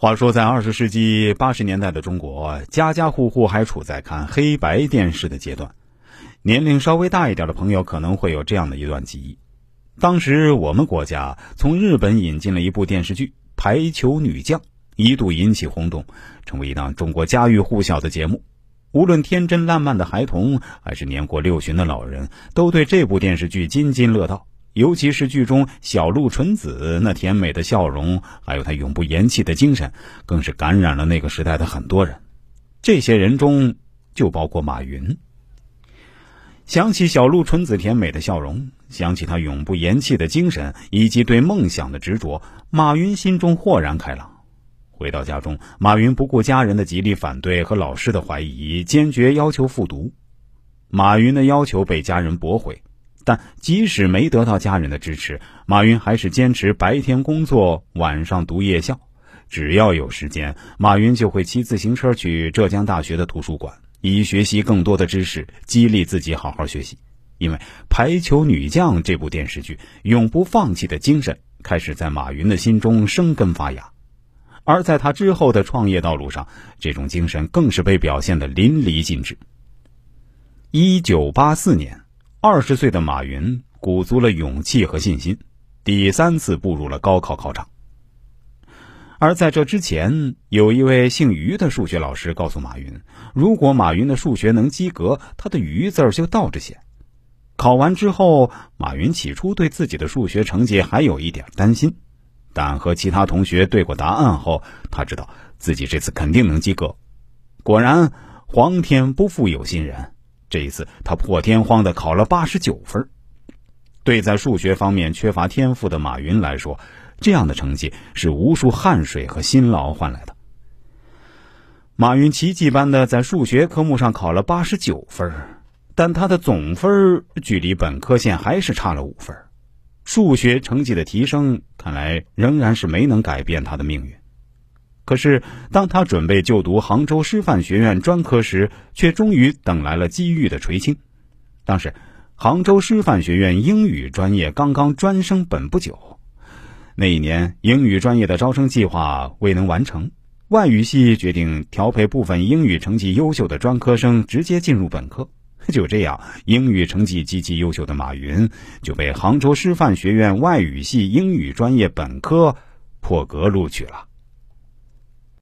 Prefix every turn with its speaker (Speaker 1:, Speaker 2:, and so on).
Speaker 1: 话说，在二十世纪八十年代的中国，家家户户还处在看黑白电视的阶段。年龄稍微大一点的朋友可能会有这样的一段记忆：当时我们国家从日本引进了一部电视剧《排球女将》，一度引起轰动，成为一档中国家喻户晓的节目。无论天真烂漫的孩童，还是年过六旬的老人，都对这部电视剧津津乐道。尤其是剧中小鹿纯子那甜美的笑容，还有她永不言弃的精神，更是感染了那个时代的很多人。这些人中就包括马云。想起小鹿纯子甜美的笑容，想起她永不言弃的精神以及对梦想的执着，马云心中豁然开朗。回到家中，马云不顾家人的极力反对和老师的怀疑，坚决要求复读。马云的要求被家人驳回。但即使没得到家人的支持，马云还是坚持白天工作，晚上读夜校。只要有时间，马云就会骑自行车去浙江大学的图书馆，以学习更多的知识，激励自己好好学习。因为《排球女将》这部电视剧，永不放弃的精神开始在马云的心中生根发芽，而在他之后的创业道路上，这种精神更是被表现的淋漓尽致。一九八四年。二十岁的马云鼓足了勇气和信心，第三次步入了高考考场。而在这之前，有一位姓于的数学老师告诉马云，如果马云的数学能及格，他的“于”字就倒着写。考完之后，马云起初对自己的数学成绩还有一点担心，但和其他同学对过答案后，他知道自己这次肯定能及格。果然，皇天不负有心人。这一次，他破天荒的考了八十九分。对在数学方面缺乏天赋的马云来说，这样的成绩是无数汗水和辛劳换来的。马云奇迹般的在数学科目上考了八十九分，但他的总分距离本科线还是差了五分。数学成绩的提升，看来仍然是没能改变他的命运。可是，当他准备就读杭州师范学院专科时，却终于等来了机遇的垂青。当时，杭州师范学院英语专业刚刚专升本不久，那一年英语专业的招生计划未能完成，外语系决定调配部分英语成绩优秀的专科生直接进入本科。就这样，英语成绩极其优秀的马云就被杭州师范学院外语系英语专业本科破格录取了。